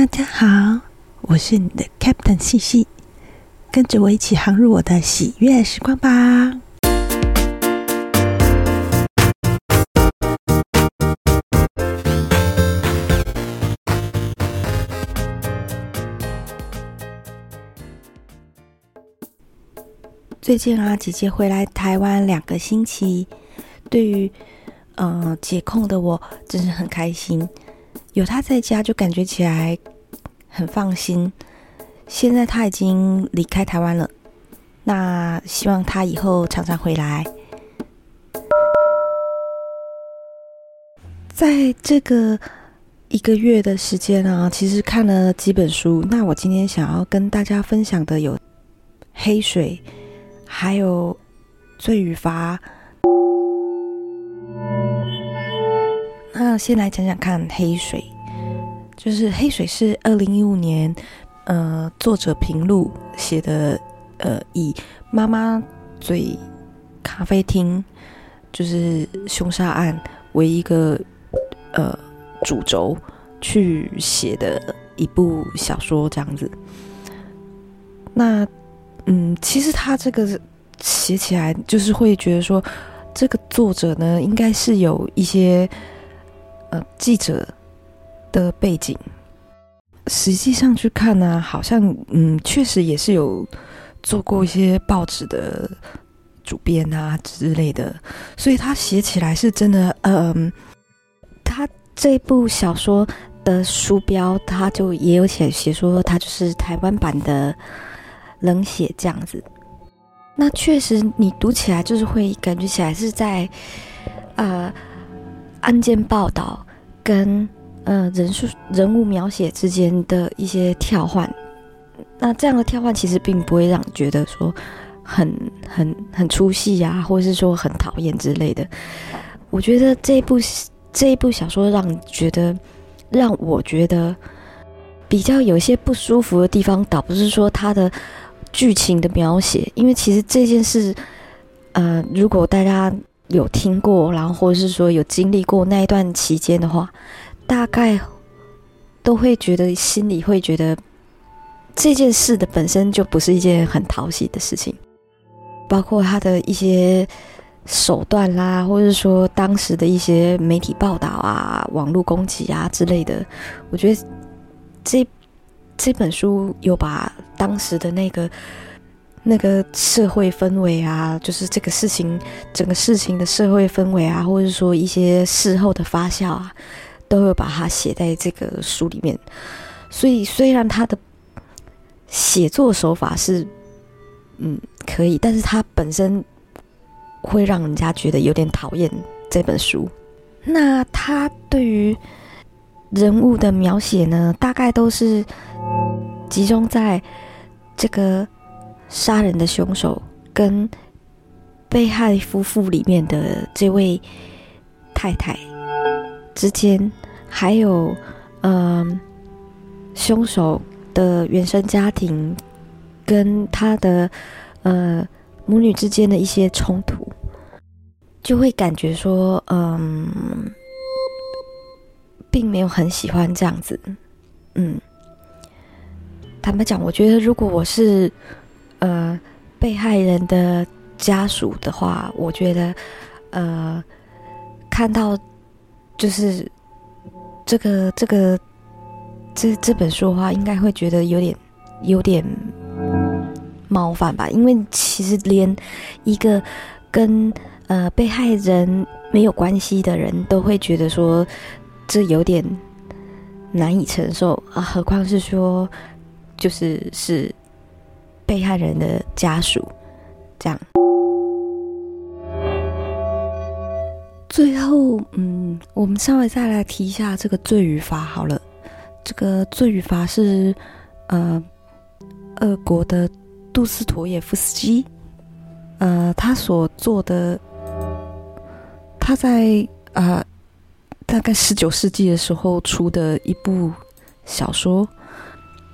大家好，我是你的 Captain 细细，跟着我一起航入我的喜悦时光吧。最近啊，姐姐回来台湾两个星期，对于呃解控的我，真是很开心。有他在家，就感觉起来很放心。现在他已经离开台湾了，那希望他以后常常回来。在这个一个月的时间啊，其实看了几本书。那我今天想要跟大家分享的有《黑水》。还有罪与罚。那先来讲讲看《黑水》，就是《黑水》是二零一五年，呃，作者平路写的，呃，以妈妈嘴咖啡厅就是凶杀案为一个呃主轴去写的一部小说，这样子。那。嗯，其实他这个写起来就是会觉得说，这个作者呢应该是有一些呃记者的背景。实际上去看呢，好像嗯确实也是有做过一些报纸的主编啊之类的，所以他写起来是真的。嗯，他这部小说的书标他就也有写写说，他就是台湾版的。冷血这样子，那确实你读起来就是会感觉起来是在，呃，案件报道跟呃人数人物描写之间的一些跳换，那这样的跳换其实并不会让你觉得说很很很出戏呀，或者是说很讨厌之类的。我觉得这一部这一部小说让你觉得让我觉得比较有些不舒服的地方，倒不是说他的。剧情的描写，因为其实这件事，呃，如果大家有听过，然后或者是说有经历过那一段期间的话，大概都会觉得心里会觉得这件事的本身就不是一件很讨喜的事情，包括他的一些手段啦，或者说当时的一些媒体报道啊、网络攻击啊之类的，我觉得这。这本书有把当时的那个那个社会氛围啊，就是这个事情整个事情的社会氛围啊，或者说一些事后的发酵啊，都有把它写在这个书里面。所以虽然他的写作手法是嗯可以，但是他本身会让人家觉得有点讨厌这本书。那他对于人物的描写呢，大概都是。集中在这个杀人的凶手跟被害夫妇里面的这位太太之间，还有嗯，凶手的原生家庭跟他的呃母女之间的一些冲突，就会感觉说，嗯，并没有很喜欢这样子，嗯。坦白讲，我觉得如果我是呃被害人的家属的话，我觉得呃看到就是这个这个这这本书的话，应该会觉得有点有点冒犯吧？因为其实连一个跟呃被害人没有关系的人都会觉得说这有点难以承受啊，何况是说。就是是被害人的家属，这样。最后，嗯，我们稍微再来提一下这个罪与罚好了。这个罪与罚是呃，俄国的杜斯妥耶夫斯基，呃，他所做的，他在啊，大概十九世纪的时候出的一部小说。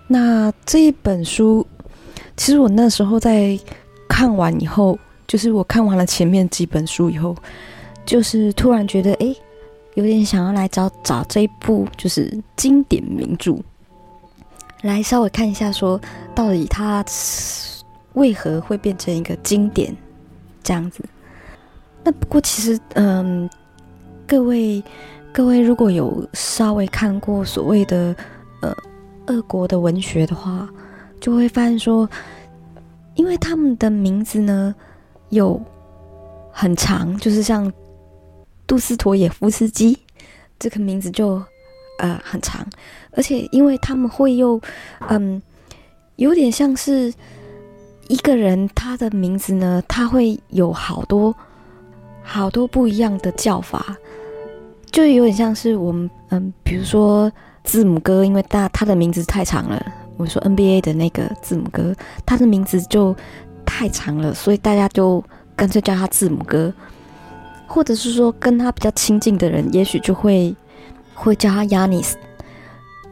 那这一本书，其实我那时候在看完以后，就是我看完了前面几本书以后，就是突然觉得，哎，有点想要来找找这一部就是经典名著。来稍微看一下，说到底它为何会变成一个经典这样子。那不过其实，嗯，各位各位如果有稍微看过所谓的呃俄国的文学的话，就会发现说，因为他们的名字呢有很长，就是像杜斯妥也夫斯基这个名字就呃很长，而且因为他们会又嗯有点像是一个人他的名字呢，他会有好多。好多不一样的叫法，就有点像是我们嗯，比如说字母哥，因为大他的名字太长了。我说 NBA 的那个字母哥，他的名字就太长了，所以大家就干脆叫他字母哥。或者是说跟他比较亲近的人，也许就会会叫他 Yanis。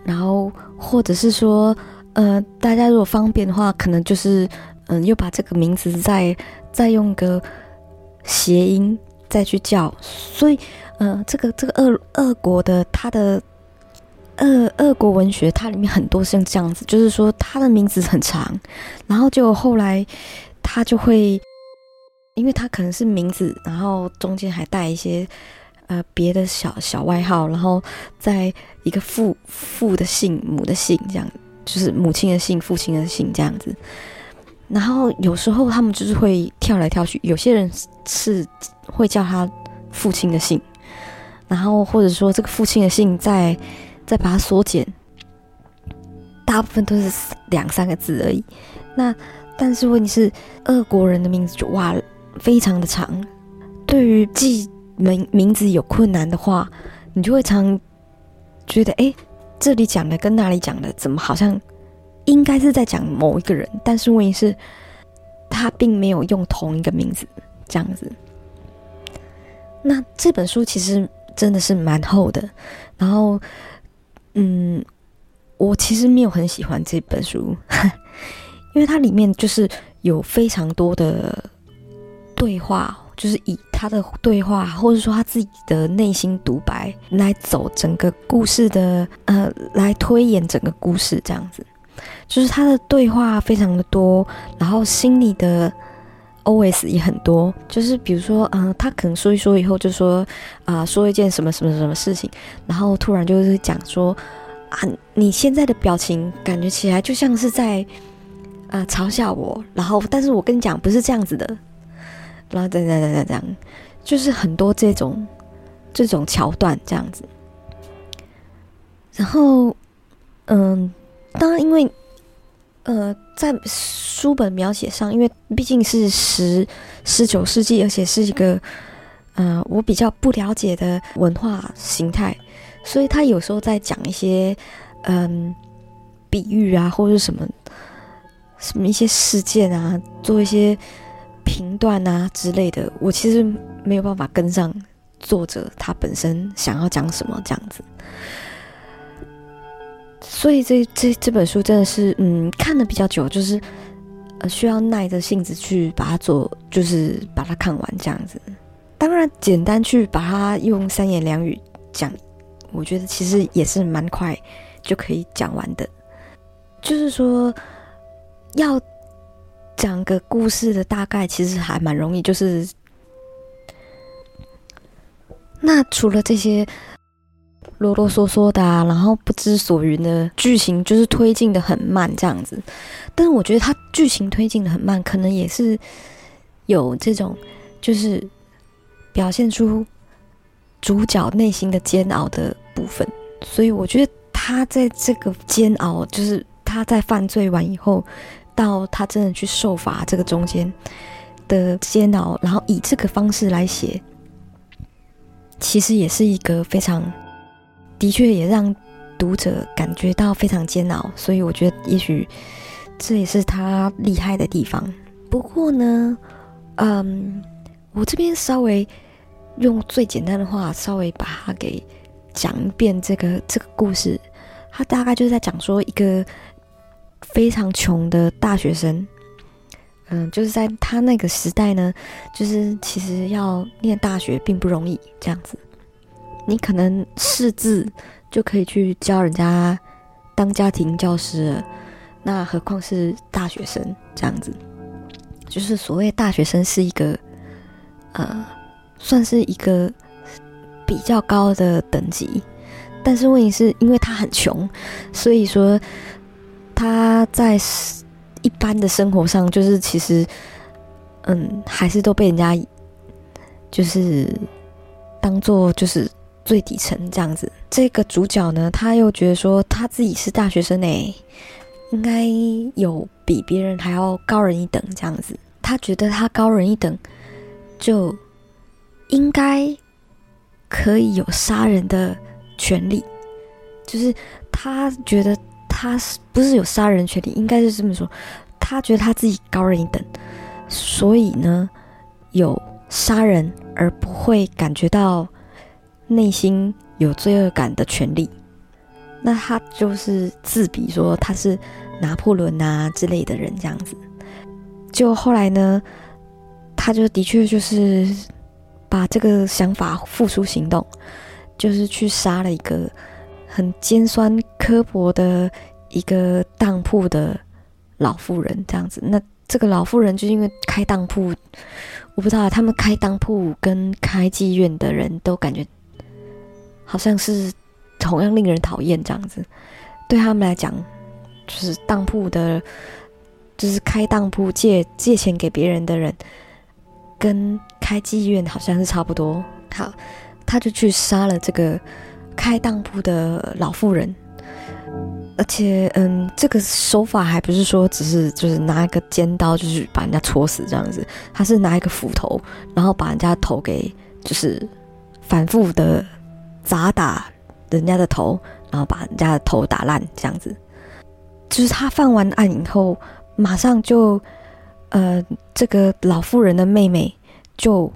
然后或者是说，呃，大家如果方便的话，可能就是嗯，又把这个名字再再用个。谐音再去叫，所以，呃，这个这个俄俄国的他的俄俄国文学，它里面很多像这样子，就是说他的名字很长，然后就后来他就会，因为他可能是名字，然后中间还带一些呃别的小小外号，然后在一个父父的姓母的姓这样，就是母亲的姓父亲的姓这样子。然后有时候他们就是会跳来跳去，有些人是会叫他父亲的姓，然后或者说这个父亲的姓在再把它缩减，大部分都是两三个字而已。那但是问题是，俄国人的名字就哇非常的长，对于记名名字有困难的话，你就会常觉得哎，这里讲的跟那里讲的怎么好像。应该是在讲某一个人，但是问题是，他并没有用同一个名字这样子。那这本书其实真的是蛮厚的，然后，嗯，我其实没有很喜欢这本书，因为它里面就是有非常多的对话，就是以他的对话，或者说他自己的内心独白来走整个故事的，呃，来推演整个故事这样子。就是他的对话非常的多，然后心里的 OS 也很多。就是比如说，嗯，他可能说一说以后就说，啊，说一件什么什么什么事情，然后突然就是讲说，啊，你现在的表情感觉起来就像是在，啊，嘲笑我。然后，但是我跟你讲不是这样子的。然后，等等等等等，就是很多这种这种桥段这样子。然后，嗯。当然，因为，呃，在书本描写上，因为毕竟是十十九世纪，而且是一个，呃，我比较不了解的文化形态，所以他有时候在讲一些，嗯，比喻啊，或者是什么，什么一些事件啊，做一些评断啊之类的，我其实没有办法跟上作者他本身想要讲什么这样子。所以这这这本书真的是，嗯，看的比较久，就是呃需要耐着性子去把它做，就是把它看完这样子。当然，简单去把它用三言两语讲，我觉得其实也是蛮快就可以讲完的。就是说，要讲个故事的大概，其实还蛮容易。就是那除了这些。啰啰嗦嗦的，然后不知所云的剧情，就是推进的很慢这样子。但是我觉得它剧情推进的很慢，可能也是有这种，就是表现出主角内心的煎熬的部分。所以我觉得他在这个煎熬，就是他在犯罪完以后，到他真的去受罚这个中间的煎熬，然后以这个方式来写，其实也是一个非常。的确也让读者感觉到非常煎熬，所以我觉得也许这也是他厉害的地方。不过呢，嗯，我这边稍微用最简单的话，稍微把它给讲一遍。这个这个故事，他大概就是在讲说一个非常穷的大学生，嗯，就是在他那个时代呢，就是其实要念大学并不容易，这样子。你可能识字就可以去教人家当家庭教师了，那何况是大学生这样子？就是所谓大学生是一个，呃，算是一个比较高的等级，但是问题是因为他很穷，所以说他在一般的生活上，就是其实，嗯，还是都被人家就是当做就是最底层这样子。这个主角呢，他又觉得说他自己是大学生诶，应该有比别人还要高人一等这样子。他觉得他高人一等，就应该可以有杀人的权利。就是他觉得他是不是有杀人权利？应该是这么说。他觉得他自己高人一等，所以呢，有杀人而不会感觉到内心有罪恶感的权利。那他就是自比说他是拿破仑啊之类的人这样子。就后来呢，他就的确就是把这个想法付诸行动，就是去杀了一个很尖酸刻薄的一个当铺的老妇人，这样子。那这个老妇人就是因为开当铺，我不知道他们开当铺跟开妓院的人都感觉好像是同样令人讨厌这样子。对他们来讲，就是当铺的。就是开当铺借借钱给别人的人，跟开妓院好像是差不多。好，他就去杀了这个开当铺的老妇人，而且，嗯，这个手法还不是说只是就是拿一个尖刀就是把人家戳死这样子，他是拿一个斧头，然后把人家头给就是反复的砸打人家的头，然后把人家的头打烂这样子。就是他犯完案以后。马上就，呃，这个老妇人的妹妹就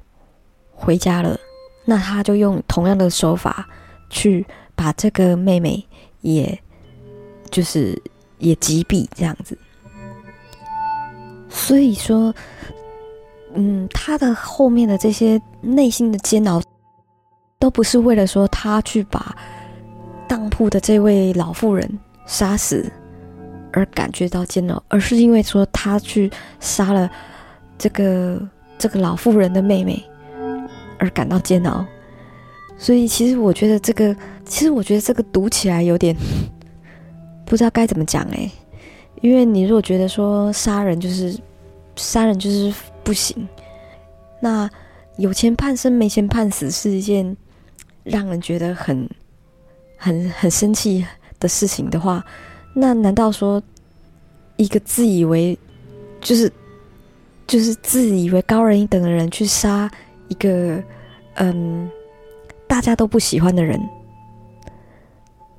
回家了。那他就用同样的手法去把这个妹妹，也就是也击毙这样子。所以说，嗯，他的后面的这些内心的煎熬，都不是为了说他去把当铺的这位老妇人杀死。而感觉到煎熬，而是因为说他去杀了这个这个老妇人的妹妹，而感到煎熬。所以其实我觉得这个，其实我觉得这个读起来有点不知道该怎么讲哎。因为你如果觉得说杀人就是杀人就是不行，那有钱判生没钱判死是一件让人觉得很很很生气的事情的话。那难道说一个自以为就是就是自以为高人一等的人去杀一个嗯大家都不喜欢的人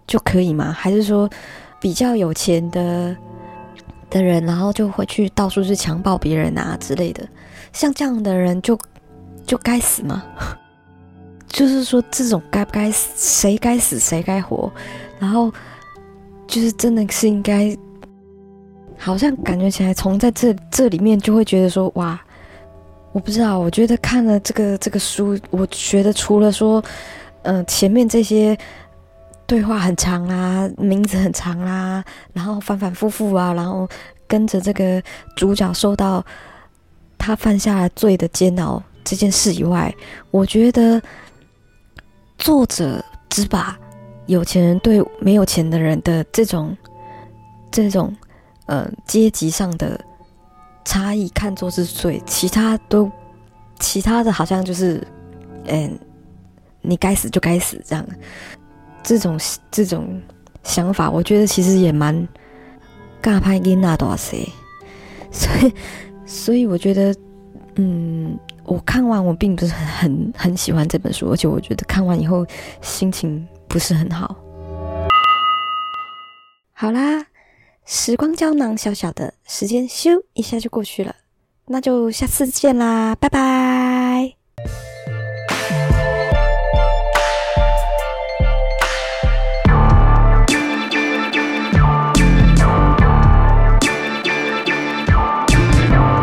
就可以吗？还是说比较有钱的的人，然后就会去到处去强暴别人啊之类的？像这样的人就就该死吗？就是说这种该不该死？谁该死谁该活？然后。就是真的是应该，好像感觉起来从在这这里面就会觉得说哇，我不知道，我觉得看了这个这个书，我觉得除了说，嗯，前面这些对话很长啊，名字很长啦，然后反反复复啊，然后跟着这个主角受到他犯下罪的煎熬这件事以外，我觉得作者只把。有钱人对没有钱的人的这种、这种呃阶级上的差异看作是罪，其他都其他的好像就是，嗯，你该死就该死这样，这种这种想法，我觉得其实也蛮尬拍给那多少岁，所以所以我觉得，嗯，我看完我并不是很很很喜欢这本书，而且我觉得看完以后心情。不是很好。好啦，时光胶囊小小的时间，咻一下就过去了，那就下次见啦，拜拜。